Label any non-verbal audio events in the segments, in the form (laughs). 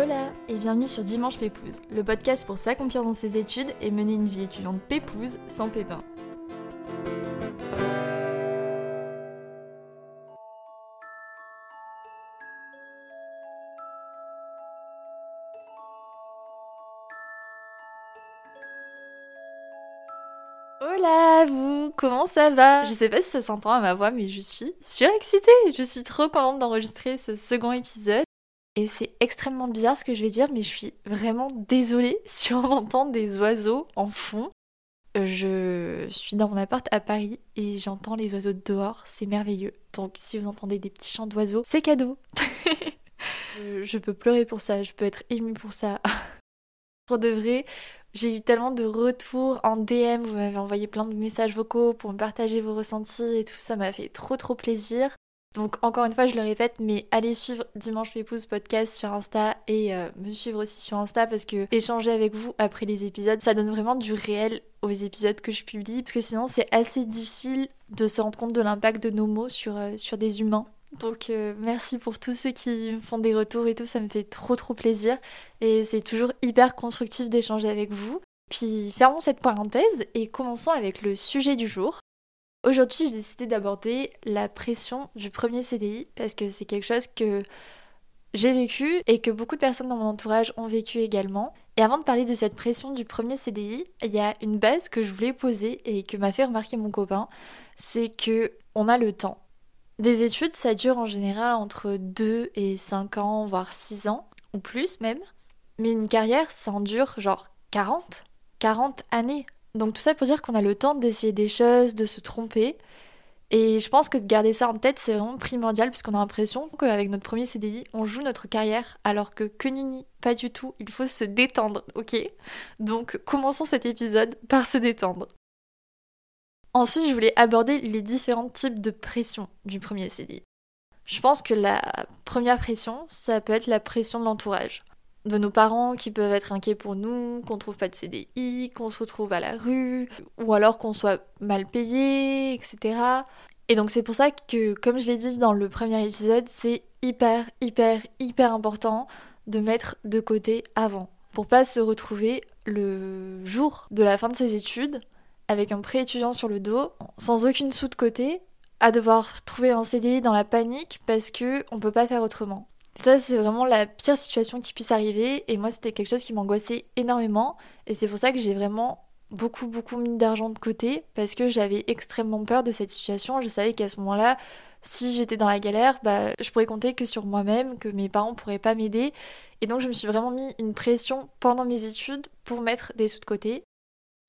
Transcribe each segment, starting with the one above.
Hola et bienvenue sur Dimanche Pépouze, le podcast pour s'accomplir dans ses études et mener une vie étudiante pépouze sans pépin. Hola vous, comment ça va? Je sais pas si ça s'entend à ma voix mais je suis surexcitée, je suis trop contente d'enregistrer ce second épisode. Et c'est extrêmement bizarre ce que je vais dire, mais je suis vraiment désolée (laughs) si on entend des oiseaux en fond. Je suis dans mon appart à Paris et j'entends les oiseaux dehors, c'est merveilleux. Donc si vous entendez des petits chants d'oiseaux, c'est cadeau. (laughs) je peux pleurer pour ça, je peux être émue pour ça. (laughs) pour de vrai, j'ai eu tellement de retours en DM, vous m'avez envoyé plein de messages vocaux pour me partager vos ressentis et tout ça m'a fait trop trop plaisir. Donc encore une fois, je le répète, mais allez suivre Dimanche Pépouze podcast sur Insta et euh, me suivre aussi sur Insta parce que échanger avec vous après les épisodes, ça donne vraiment du réel aux épisodes que je publie parce que sinon c'est assez difficile de se rendre compte de l'impact de nos mots sur, euh, des humains. Donc euh, merci pour tous ceux qui me font des retours et tout, ça me fait trop trop plaisir et c'est toujours hyper constructif d'échanger avec vous. Puis fermons cette parenthèse et commençons avec le sujet du jour. Aujourd'hui, j'ai décidé d'aborder la pression du premier CDI parce que c'est quelque chose que j'ai vécu et que beaucoup de personnes dans mon entourage ont vécu également. Et avant de parler de cette pression du premier CDI, il y a une base que je voulais poser et que m'a fait remarquer mon copain, c'est que on a le temps. Des études, ça dure en général entre 2 et 5 ans, voire 6 ans, ou plus même. Mais une carrière, ça en dure genre 40, 40 années. Donc tout ça pour dire qu'on a le temps d'essayer des choses, de se tromper. Et je pense que de garder ça en tête, c'est vraiment primordial puisqu'on a l'impression qu'avec notre premier CDI, on joue notre carrière alors que que nini, pas du tout, il faut se détendre, ok? Donc commençons cet épisode par se détendre. Ensuite, je voulais aborder les différents types de pression du premier CDI. Je pense que la première pression, ça peut être la pression de l'entourage de nos parents qui peuvent être inquiets pour nous, qu'on trouve pas de CDI, qu'on se retrouve à la rue, ou alors qu'on soit mal payé, etc. Et donc c'est pour ça que, comme je l'ai dit dans le premier épisode, c'est hyper, hyper, hyper important de mettre de côté avant. Pour pas se retrouver le jour de la fin de ses études avec un prêt étudiant sur le dos, sans aucune sous de côté, à devoir trouver un CDI dans la panique parce que on peut pas faire autrement. Ça, c'est vraiment la pire situation qui puisse arriver. Et moi, c'était quelque chose qui m'angoissait énormément. Et c'est pour ça que j'ai vraiment beaucoup, beaucoup mis d'argent de côté. Parce que j'avais extrêmement peur de cette situation. Je savais qu'à ce moment-là, si j'étais dans la galère, bah, je pourrais compter que sur moi-même, que mes parents pourraient pas m'aider. Et donc, je me suis vraiment mis une pression pendant mes études pour mettre des sous de côté.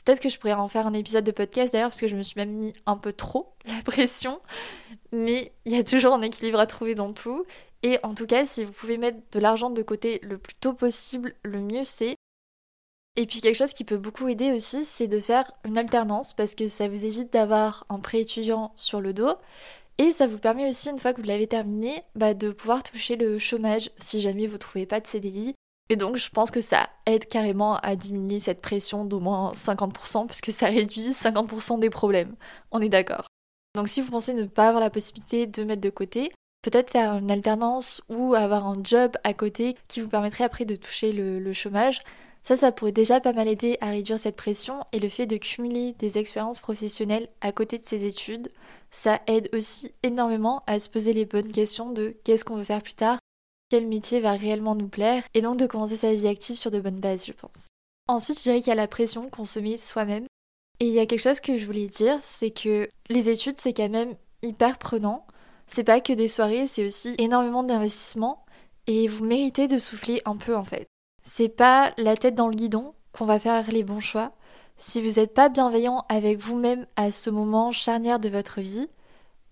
Peut-être que je pourrais en faire un épisode de podcast d'ailleurs, parce que je me suis même mis un peu trop la (laughs) pression. Mais il y a toujours un équilibre à trouver dans tout. Et en tout cas, si vous pouvez mettre de l'argent de côté le plus tôt possible, le mieux c'est. Et puis quelque chose qui peut beaucoup aider aussi, c'est de faire une alternance parce que ça vous évite d'avoir un prêt étudiant sur le dos. Et ça vous permet aussi, une fois que vous l'avez terminé, bah, de pouvoir toucher le chômage si jamais vous ne trouvez pas de CDI. Et donc je pense que ça aide carrément à diminuer cette pression d'au moins 50% puisque ça réduit 50% des problèmes. On est d'accord. Donc si vous pensez ne pas avoir la possibilité de mettre de côté, peut-être faire une alternance ou avoir un job à côté qui vous permettrait après de toucher le, chômage. Ça, ça pourrait déjà pas mal aider à réduire cette pression et le fait de cumuler des expériences professionnelles à côté de ses études, ça aide aussi énormément à se poser les bonnes questions de qu'est-ce qu'on veut faire plus tard, quel métier va réellement nous plaire et donc de commencer sa vie active sur de bonnes bases, je pense. Ensuite, je dirais qu'il y a la pression qu'on se met soi-même. Et il y a quelque chose que je voulais dire, c'est que les études, c'est quand même hyper prenant c'est pas que des soirées, c'est aussi énormément d'investissement et vous méritez de souffler un peu en fait. C'est pas la tête dans le guidon qu'on va faire les bons choix. Si vous n'êtes pas bienveillant avec vous-même à ce moment charnière de votre vie,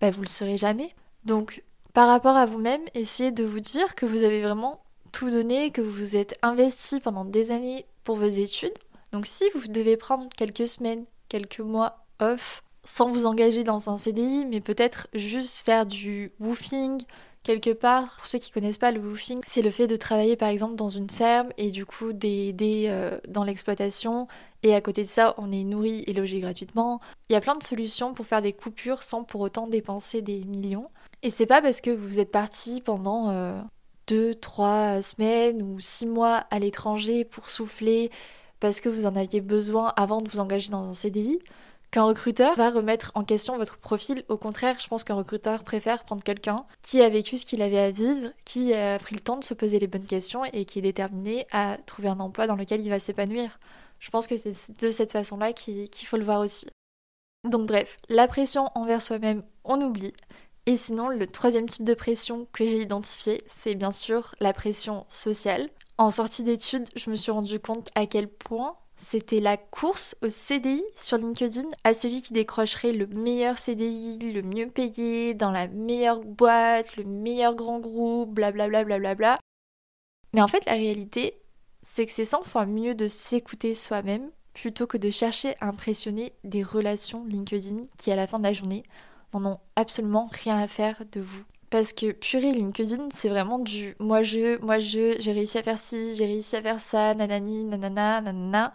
bah vous le serez jamais. Donc par rapport à vous-même, essayez de vous dire que vous avez vraiment tout donné, que vous vous êtes investi pendant des années pour vos études. Donc si vous devez prendre quelques semaines, quelques mois off sans vous engager dans un CDI, mais peut-être juste faire du woofing quelque part. Pour ceux qui connaissent pas le woofing, c'est le fait de travailler par exemple dans une ferme et du coup d'aider euh, dans l'exploitation et à côté de ça, on est nourri et logé gratuitement. Il y a plein de solutions pour faire des coupures sans pour autant dépenser des millions. Et c'est pas parce que vous êtes parti pendant euh, deux, trois semaines ou six mois à l'étranger pour souffler parce que vous en aviez besoin avant de vous engager dans un CDI qu'un recruteur va remettre en question votre profil. Au contraire, je pense qu'un recruteur préfère prendre quelqu'un qui a vécu ce qu'il avait à vivre, qui a pris le temps de se poser les bonnes questions et qui est déterminé à trouver un emploi dans lequel il va s'épanouir. Je pense que c'est de cette façon-là qu'il faut le voir aussi. Donc bref, la pression envers soi-même, on oublie. Et sinon, le troisième type de pression que j'ai identifié, c'est bien sûr la pression sociale. En sortie d'études, je me suis rendu compte à quel point c'était la course au CDI sur LinkedIn à celui qui décrocherait le meilleur CDI, le mieux payé, dans la meilleure boîte, le meilleur grand groupe, blablabla. Bla bla bla Mais en fait, la réalité, c'est que c'est 100 fois mieux de s'écouter soi-même plutôt que de chercher à impressionner des relations LinkedIn qui, à la fin de la journée, n'en ont absolument rien à faire de vous. Parce que purée, LinkedIn, c'est vraiment du moi je, moi je, j'ai réussi à faire ci, j'ai réussi à faire ça, nanani, nanana, nanana.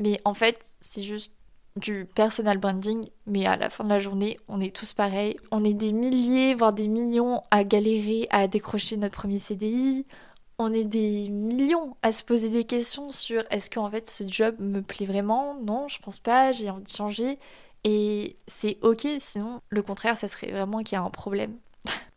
Mais en fait, c'est juste du personal branding, mais à la fin de la journée, on est tous pareils. On est des milliers, voire des millions à galérer à décrocher notre premier CDI. On est des millions à se poser des questions sur est-ce qu'en fait ce job me plaît vraiment? Non, je pense pas, j'ai envie de changer. Et c'est ok, sinon le contraire, ça serait vraiment qu'il y a un problème.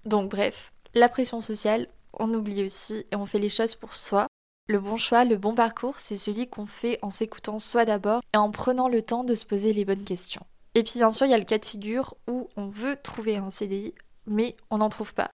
Donc bref, la pression sociale, on oublie aussi et on fait les choses pour soi. Le bon choix, le bon parcours, c'est celui qu'on fait en s'écoutant soi d'abord et en prenant le temps de se poser les bonnes questions. Et puis bien sûr, il y a le cas de figure où on veut trouver un CDI, mais on n'en trouve pas.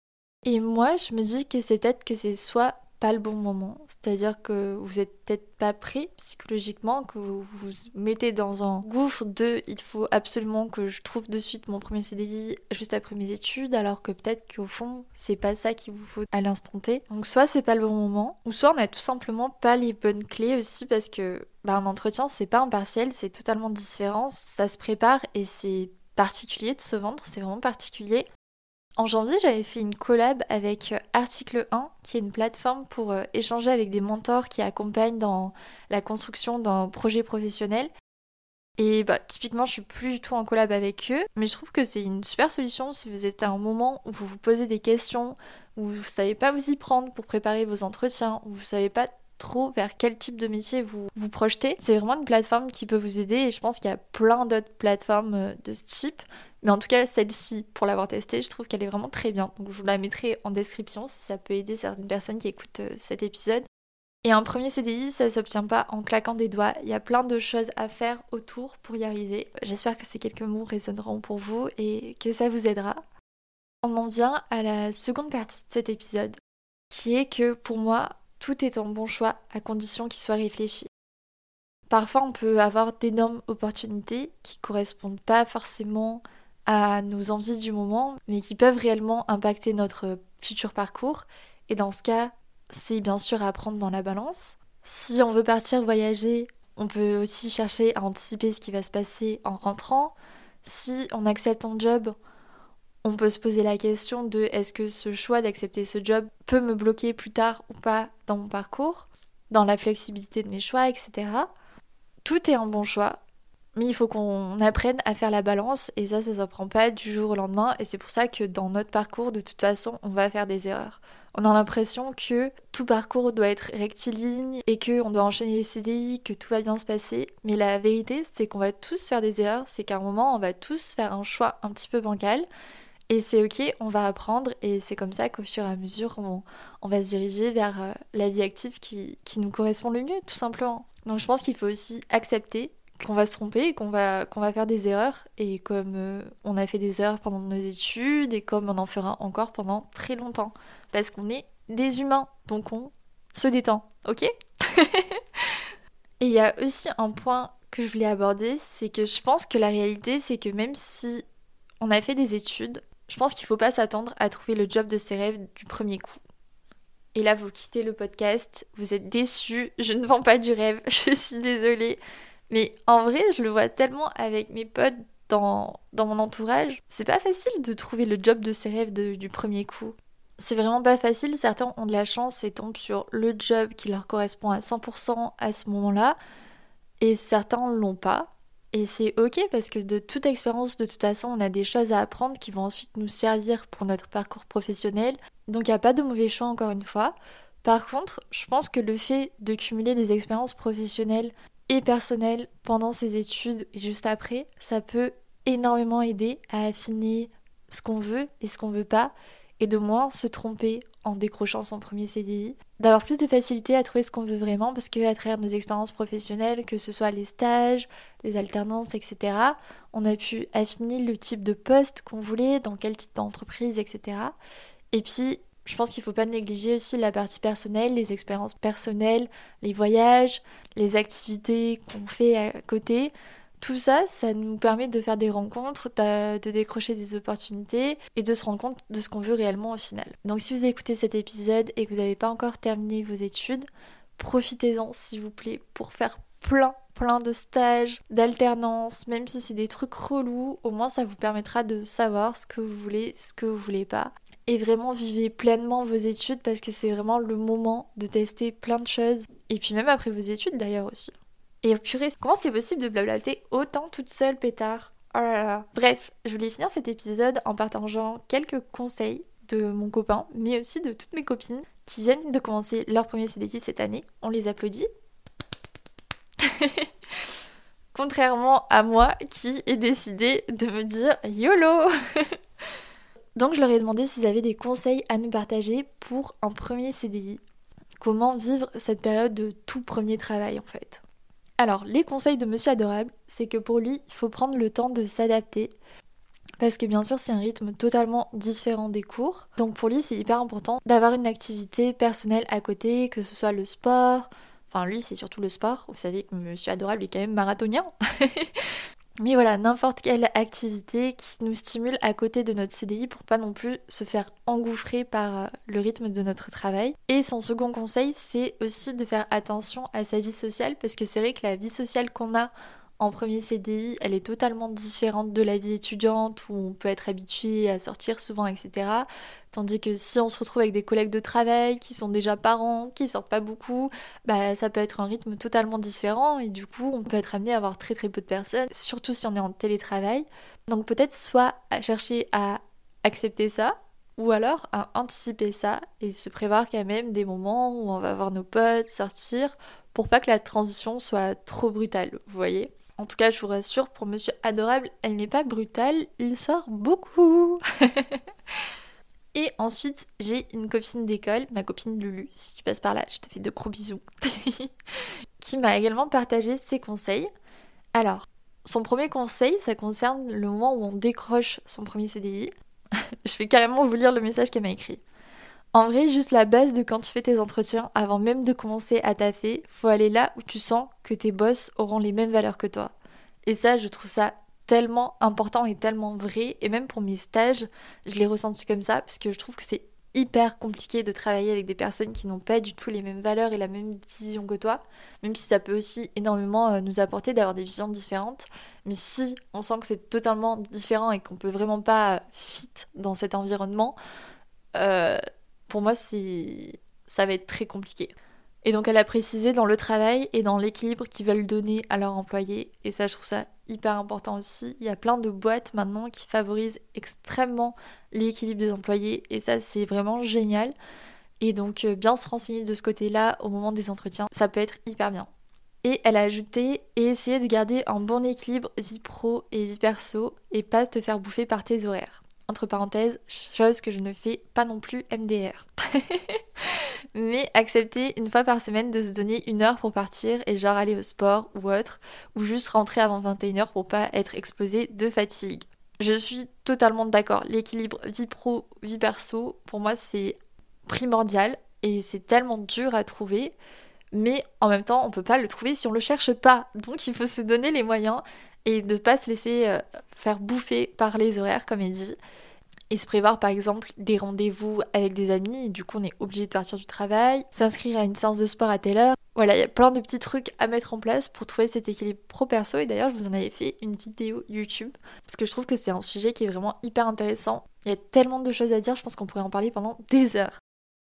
Et moi, je me dis que c'est peut-être que c'est soit pas le bon moment. C'est-à-dire que vous êtes peut-être pas prêt psychologiquement, que vous vous mettez dans un gouffre de il faut absolument que je trouve de suite mon premier CDI juste après mes études, alors que peut-être qu'au fond, c'est pas ça qu'il vous faut à l'instant T. Donc soit c'est pas le bon moment, ou soit on a tout simplement pas les bonnes clés aussi parce que bah, un entretien c'est pas impartiel, c'est totalement différent, ça se prépare et c'est particulier de se vendre, c'est vraiment particulier. En janvier, j'avais fait une collab avec euh, Article 1, qui est une plateforme pour euh, échanger avec des mentors qui accompagnent dans la construction d'un projet professionnel. Et bah, typiquement, je suis plus du tout en collab avec eux, mais je trouve que c'est une super solution si vous êtes à un moment où vous vous posez des questions, où vous savez pas vous y prendre pour préparer vos entretiens, où vous savez pas trop vers quel type de métier vous vous projetez. C'est vraiment une plateforme qui peut vous aider et je pense qu'il y a plein d'autres plateformes euh, de ce type. Mais en tout cas, celle-ci, pour l'avoir testée, je trouve qu'elle est vraiment très bien. Donc je vous la mettrai en description si ça peut aider certaines personnes qui écoutent euh, cet épisode. Et un premier CDI, ça s'obtient pas en claquant des doigts. Il y a plein de choses à faire autour pour y arriver. J'espère que ces quelques mots résonneront pour vous et que ça vous aidera. On en vient à la seconde partie de cet épisode, qui est que pour moi, tout est un bon choix à condition qu'il soit réfléchi. Parfois, on peut avoir d'énormes opportunités qui correspondent pas forcément à nos envies du moment, mais qui peuvent réellement impacter notre futur parcours. Et dans ce cas, c'est bien sûr à prendre dans la balance. Si on veut partir voyager, on peut aussi chercher à anticiper ce qui va se passer en rentrant. Si on accepte un job, on peut se poser la question de est-ce que ce choix d'accepter ce job peut me bloquer plus tard ou pas dans mon parcours, dans la flexibilité de mes choix, etc. Tout est un bon choix, mais il faut qu'on apprenne à faire la balance et ça, ça ne s'apprend pas du jour au lendemain et c'est pour ça que dans notre parcours, de toute façon, on va faire des erreurs. On a l'impression que tout parcours doit être rectiligne et qu'on doit enchaîner les CDI, que tout va bien se passer. Mais la vérité, c'est qu'on va tous faire des erreurs, c'est qu'à un moment, on va tous faire un choix un petit peu bancal. Et c'est ok, on va apprendre et c'est comme ça qu'au fur et à mesure, on, on, va se diriger vers euh, la vie active qui, qui nous correspond le mieux, tout simplement. Donc je pense qu'il faut aussi accepter qu'on va se tromper, qu'on va, qu'on va faire des erreurs. Et comme euh, on a fait des erreurs pendant nos études, et comme on en fera encore pendant très longtemps. Parce qu'on est des humains, donc on se détend, ok? (laughs) Et il y a aussi un point que je voulais aborder, c'est que je pense que la réalité, c'est que même si on a fait des études, je pense qu'il faut pas s'attendre à trouver le job de ses rêves du premier coup. Et là, vous quittez le podcast, vous êtes déçus, je ne vends pas du rêve, (laughs) je suis désolée. Mais en vrai, je le vois tellement avec mes potes dans, dans mon entourage. C'est pas facile de trouver le job de ses rêves du premier coup. C'est vraiment pas facile. Certains ont de la chance et tombent sur le job qui leur correspond à 100% à ce moment-là. Et certains l'ont pas. Et c'est ok parce que de toute expérience, de toute façon, on a des choses à apprendre qui vont ensuite nous servir pour notre parcours professionnel. Donc il n'y a pas de mauvais choix encore une fois. Par contre, je pense que le fait de cumuler des expériences professionnelles et personnelles pendant ses études et juste après, ça peut énormément aider à affiner ce qu'on veut et ce qu'on veut pas et de moins se tromper en décrochant son premier CDI, d'avoir plus de facilité à trouver ce qu'on veut vraiment parce que à travers nos expériences professionnelles, que ce soit les stages, les alternances, etc., on a pu affiner le type de poste qu'on voulait, dans quel type d'entreprise, etc. Et puis je pense qu'il ne faut pas négliger aussi la partie personnelle, les expériences personnelles, les voyages, les activités qu'on fait à côté. Tout ça, ça nous permet de faire des rencontres, de, décrocher des opportunités et de se rendre compte de ce qu'on veut réellement au final. Donc si vous écoutez cet épisode et que vous n'avez pas encore terminé vos études, profitez-en s'il vous plaît pour faire plein plein de stages, d'alternance, même si c'est des trucs relous, au moins ça vous permettra de savoir ce que vous voulez, ce que vous voulez pas et vraiment vivez pleinement vos études parce que c'est vraiment le moment de tester plein de choses. Et puis même après vos études d'ailleurs aussi. Et purée, comment c'est possible de blablater autant toute seule, pétard? Oh là. Bref, je voulais finir cet épisode en partageant quelques conseils de mon copain, mais aussi de toutes mes copines qui viennent de commencer leur premier CDI cette année. On les applaudit. (laughs) Contrairement à moi qui ai décidé de me dire YOLO (laughs) Donc je leur ai demandé s'ils avaient des conseils à nous partager pour un premier CDI. Comment vivre cette période de tout premier travail en fait. Alors les conseils de Monsieur Adorable, c'est que pour lui, il faut prendre le temps de s'adapter. Parce que bien sûr, c'est un rythme totalement différent des cours. Donc pour lui, c'est hyper important d'avoir une activité personnelle à côté, que ce soit le sport. Enfin, lui, c'est surtout le sport. Vous savez que Monsieur Adorable est quand même marathonien. (laughs) Mais voilà, n'importe quelle activité qui nous stimule à côté de notre CDI pour pas non plus se faire engouffrer par euh, le rythme de notre travail. Et son second conseil, c'est aussi de faire attention à sa vie sociale parce que c'est vrai que la vie sociale qu'on a en premier CDI, elle est totalement différente de la vie étudiante où on peut être habitué à sortir souvent, etc. Tandis que si on se retrouve avec des collègues de travail qui sont déjà parents, qui sortent pas beaucoup, bah ça peut être un rythme totalement différent et du coup on peut être amené à avoir très très peu de personnes, surtout si on est en télétravail. Donc peut-être soit à chercher à accepter ça, ou alors à anticiper ça et se prévoir quand même des moments où on va voir nos potes, sortir, pour pas que la transition soit trop brutale, vous voyez. En tout cas, je vous rassure, pour Monsieur Adorable, elle n'est pas brutale, il sort beaucoup. (laughs) Et ensuite, j'ai une copine d'école, ma copine Lulu, si tu passes par là, je te fais de gros bisous, (laughs) qui m'a également partagé ses conseils. Alors, son premier conseil, ça concerne le moment où on décroche son premier CDI. (laughs) je vais carrément vous lire le message qu'elle m'a écrit. En vrai, juste la base de quand tu fais tes entretiens, avant même de commencer à taffer, faut aller là où tu sens que tes boss auront les mêmes valeurs que toi. Et ça, je trouve ça tellement important et tellement vrai. Et même pour mes stages, je l'ai ressenti comme ça, parce que je trouve que c'est hyper compliqué de travailler avec des personnes qui n'ont pas du tout les mêmes valeurs et la même vision que toi, même si ça peut aussi énormément euh, nous apporter d'avoir des visions différentes. Mais si on sent que c'est totalement différent et qu'on peut vraiment pas fit dans cet environnement, euh, pour moi, ça va être très compliqué. Et donc elle a précisé dans le travail et dans l'équilibre qu'ils veulent donner à leurs employés. Et ça, je trouve ça hyper important aussi. Il y a plein de boîtes maintenant qui favorisent extrêmement l'équilibre des employés. Et ça, c'est vraiment génial. Et donc euh, bien se renseigner de ce côté-là au moment des entretiens, ça peut être hyper bien. Et elle a ajouté et essayer de garder un bon équilibre vie pro et vie perso et pas te faire bouffer par tes horaires. Entre parenthèses, chose que je ne fais pas non plus MDR. (laughs) Mais accepter une fois par semaine de se donner une heure pour partir et genre aller au sport ou autre, ou juste rentrer avant 21h pour pas être exposé de fatigue. Je suis totalement d'accord. L'équilibre vie pro, vie perso, pour moi c'est primordial et c'est tellement dur à trouver. Mais en même temps, on peut pas le trouver si on le cherche pas. Donc il faut se donner les moyens et ne pas se laisser euh, faire bouffer par les horaires, comme il dit. Et se prévoir par exemple des rendez-vous avec des amis, du coup on est obligé de partir du travail, s'inscrire à une séance de sport à telle heure. Voilà, il y a plein de petits trucs à mettre en place pour trouver cet équilibre pro-perso. Et d'ailleurs, je vous en avais fait une vidéo YouTube, parce que je trouve que c'est un sujet qui est vraiment hyper intéressant. Il y a tellement de choses à dire, je pense qu'on pourrait en parler pendant des heures.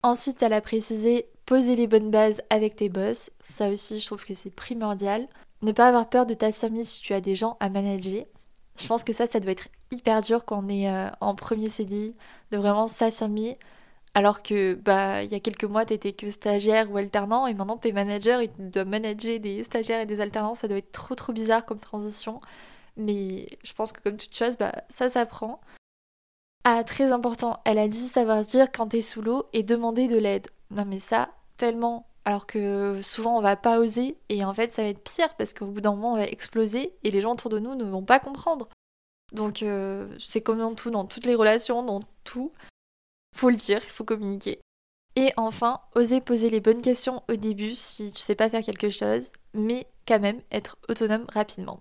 Ensuite, elle a précisé poser les bonnes bases avec tes boss. Ça aussi, je trouve que c'est primordial. Ne pas avoir peur de t'affirmer si tu as des gens à manager. Je pense que ça, ça doit être hyper dur quand on est euh, en premier CDI, de vraiment s'affirmer Alors que bah il y a quelques mois t'étais que stagiaire ou alternant et maintenant t'es manager et tu dois manager des stagiaires et des alternants, ça doit être trop trop bizarre comme transition. Mais je pense que comme toute chose, bah ça s'apprend. Ah très important, elle a dit savoir dire quand t'es sous l'eau et demander de l'aide. Non mais ça, tellement. Alors que souvent on va pas oser et en fait ça va être pire parce qu'au bout d'un moment on va exploser et les gens autour de nous ne vont pas comprendre. Donc euh, c'est comme dans tout, dans toutes les relations, dans tout. Faut le dire, il faut communiquer. Et enfin, oser poser les bonnes questions au début si tu sais pas faire quelque chose, mais quand même être autonome rapidement.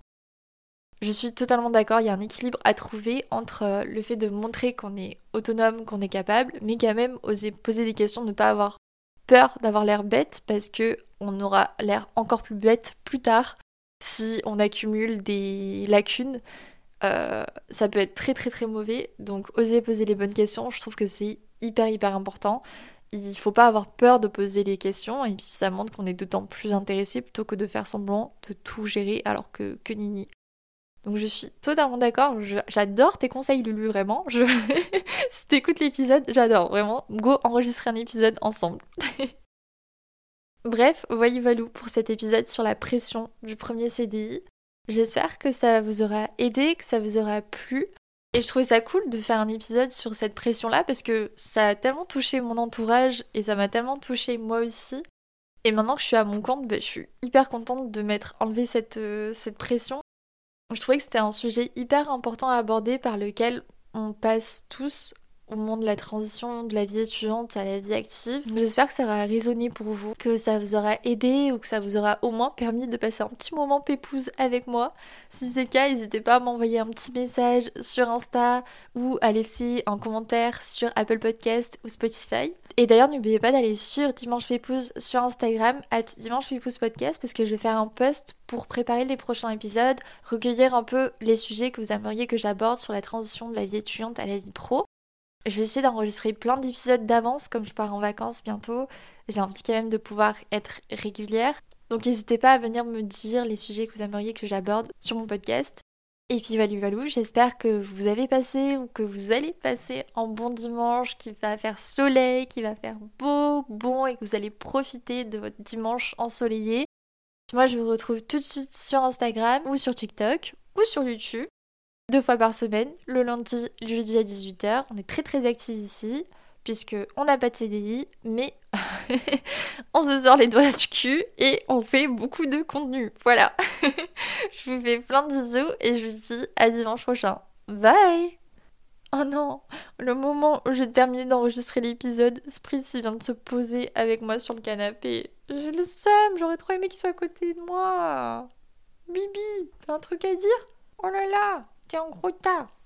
Je suis totalement d'accord, il y a un équilibre à trouver entre euh, le fait de montrer qu'on est autonome, qu'on est capable, mais quand même oser poser des questions, ne pas avoir peur d'avoir l'air bête parce que on aura l'air encore plus bête plus tard si on accumule des lacunes. Euh, ça peut être très très très mauvais. Donc oser poser les bonnes questions, je trouve que c'est hyper hyper important. Il faut pas avoir peur de poser les questions et puis ça montre qu'on est d'autant plus intéressé plutôt que de faire semblant de tout gérer alors que, que nini. Donc je suis totalement d'accord, j'adore tes conseils Lulu, vraiment. (laughs) Si t'écoutes l'épisode, j'adore, vraiment. Go enregistrer un épisode ensemble. (laughs) Bref, voyez Valou pour cet épisode sur la pression du premier CDI. J'espère que ça vous aura aidé, que ça vous aura plu. Et je trouvais ça cool de faire un épisode sur cette pression-là parce que ça a tellement touché mon entourage et ça m'a tellement touché moi aussi. Et maintenant que je suis à mon compte, bah, je suis hyper contente de m'être enlevé euh, cette pression je trouvais que c'était un sujet hyper important à aborder par lequel on passe tous au moment de la transition de la vie étudiante à la vie active. J'espère que ça aura résonné pour vous, que ça vous aura aidé ou que ça vous aura au moins permis de passer un petit moment pépouze avec moi. Si c'est le cas, n'hésitez pas à m'envoyer un petit message sur Insta ou à laisser un commentaire sur Apple Podcast ou Spotify. Et d'ailleurs, n'oubliez pas d'aller sur Dimanche Pépouze sur Instagram, at Dimanche Pépouze Podcast, parce que je vais faire un post pour préparer les prochains épisodes, recueillir un peu les sujets que vous aimeriez que j'aborde sur la transition de la vie étudiante à la vie pro. Je vais essayer d'enregistrer plein d'épisodes d'avance comme je pars en vacances bientôt. J'ai envie quand même de pouvoir être régulière. Donc n'hésitez pas à venir me dire les sujets que vous aimeriez que j'aborde sur mon podcast. Et puis valou valou, j'espère que vous avez passé ou que vous allez passer un bon dimanche, qui va faire soleil, qui va faire beau, bon et que vous allez profiter de votre dimanche ensoleillé. Moi je vous retrouve tout de suite sur Instagram ou sur TikTok ou sur YouTube deux fois par semaine, le lundi, le jeudi à 18h. On est très très actifs ici, puisque on n'a pas de CDI, mais (laughs) on se sort les doigts du cul et on fait beaucoup de contenu. Voilà. (laughs) je vous fais plein de bisous et je vous dis à dimanche prochain. Bye Oh non, le moment où j'ai terminé d'enregistrer l'épisode, Spritz vient de se poser avec moi sur le canapé. J'ai le seum, j'aurais trop aimé qu'il soit à côté de moi. Bibi, t'as un truc à dire? Oh là là en gros tard.